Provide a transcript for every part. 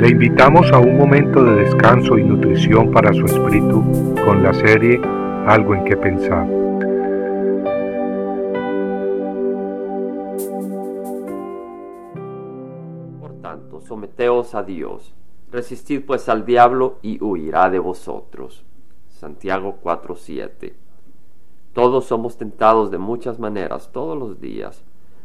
Le invitamos a un momento de descanso y nutrición para su espíritu con la serie Algo en que pensar. Por tanto, someteos a Dios, resistid pues al diablo y huirá de vosotros. Santiago 4:7 Todos somos tentados de muchas maneras todos los días.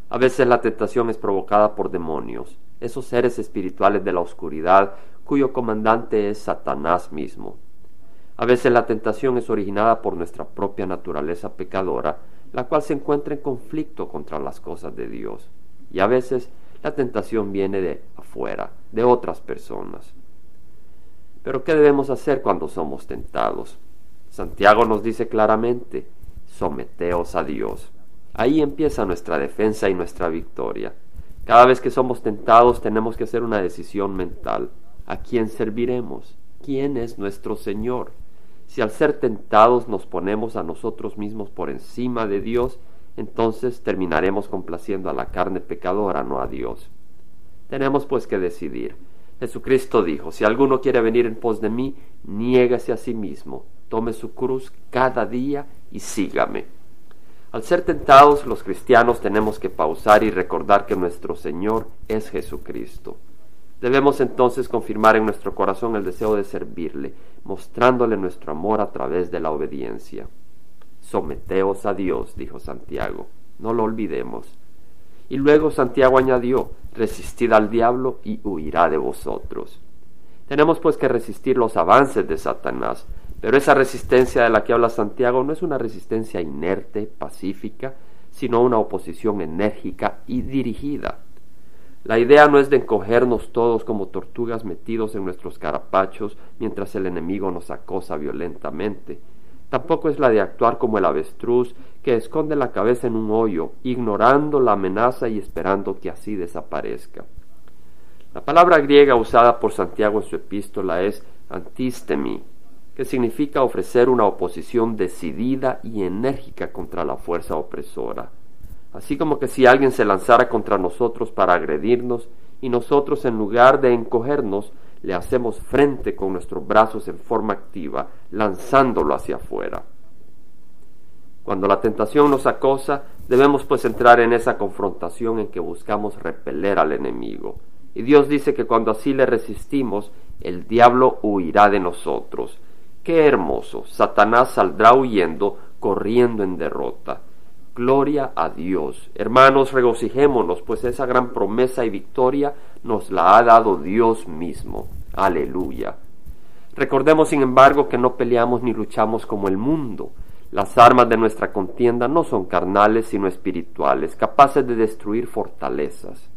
A veces la tentación es provocada por demonios esos seres espirituales de la oscuridad cuyo comandante es Satanás mismo. A veces la tentación es originada por nuestra propia naturaleza pecadora, la cual se encuentra en conflicto contra las cosas de Dios. Y a veces la tentación viene de afuera, de otras personas. Pero ¿qué debemos hacer cuando somos tentados? Santiago nos dice claramente, someteos a Dios. Ahí empieza nuestra defensa y nuestra victoria. Cada vez que somos tentados tenemos que hacer una decisión mental. ¿A quién serviremos? ¿Quién es nuestro Señor? Si al ser tentados nos ponemos a nosotros mismos por encima de Dios, entonces terminaremos complaciendo a la carne pecadora, no a Dios. Tenemos pues que decidir. Jesucristo dijo, si alguno quiere venir en pos de mí, niégase a sí mismo, tome su cruz cada día y sígame. Al ser tentados los cristianos tenemos que pausar y recordar que nuestro Señor es Jesucristo. Debemos entonces confirmar en nuestro corazón el deseo de servirle, mostrándole nuestro amor a través de la obediencia. Someteos a Dios, dijo Santiago, no lo olvidemos. Y luego Santiago añadió, resistid al diablo y huirá de vosotros. Tenemos pues que resistir los avances de Satanás, pero esa resistencia de la que habla Santiago no es una resistencia inerte, pacífica, sino una oposición enérgica y dirigida. La idea no es de encogernos todos como tortugas metidos en nuestros carapachos mientras el enemigo nos acosa violentamente. Tampoco es la de actuar como el avestruz que esconde la cabeza en un hoyo, ignorando la amenaza y esperando que así desaparezca. La palabra griega usada por Santiago en su epístola es antistemi, que significa ofrecer una oposición decidida y enérgica contra la fuerza opresora. Así como que si alguien se lanzara contra nosotros para agredirnos y nosotros en lugar de encogernos le hacemos frente con nuestros brazos en forma activa, lanzándolo hacia afuera. Cuando la tentación nos acosa, debemos pues entrar en esa confrontación en que buscamos repeler al enemigo. Y Dios dice que cuando así le resistimos, el diablo huirá de nosotros. Qué hermoso. Satanás saldrá huyendo, corriendo en derrota. Gloria a Dios. Hermanos, regocijémonos, pues esa gran promesa y victoria nos la ha dado Dios mismo. Aleluya. Recordemos, sin embargo, que no peleamos ni luchamos como el mundo. Las armas de nuestra contienda no son carnales, sino espirituales, capaces de destruir fortalezas.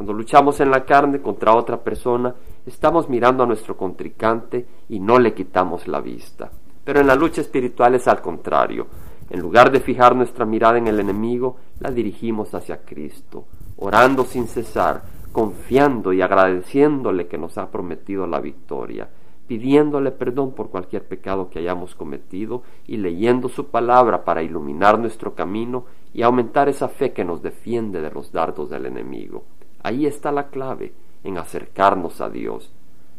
Cuando luchamos en la carne contra otra persona, estamos mirando a nuestro contrincante y no le quitamos la vista. Pero en la lucha espiritual es al contrario. En lugar de fijar nuestra mirada en el enemigo, la dirigimos hacia Cristo, orando sin cesar, confiando y agradeciéndole que nos ha prometido la victoria, pidiéndole perdón por cualquier pecado que hayamos cometido y leyendo su palabra para iluminar nuestro camino y aumentar esa fe que nos defiende de los dardos del enemigo. Ahí está la clave en acercarnos a Dios.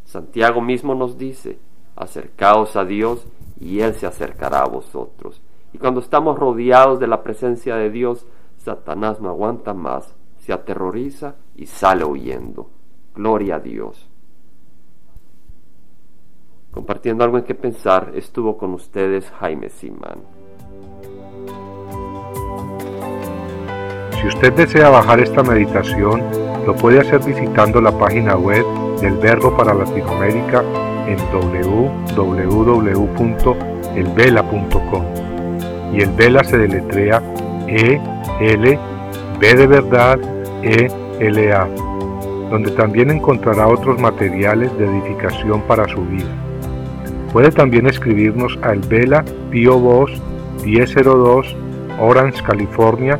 Santiago mismo nos dice, acercaos a Dios y Él se acercará a vosotros. Y cuando estamos rodeados de la presencia de Dios, Satanás no aguanta más, se aterroriza y sale huyendo. Gloria a Dios. Compartiendo algo en que pensar, estuvo con ustedes Jaime Simán. Si usted desea bajar esta meditación, lo puede hacer visitando la página web del Verbo para Latinoamérica en www.elvela.com. Y el Vela se deletrea E L B de verdad E L A, donde también encontrará otros materiales de edificación para su vida. Puede también escribirnos al Vela Pio Voz 1002 Orange, California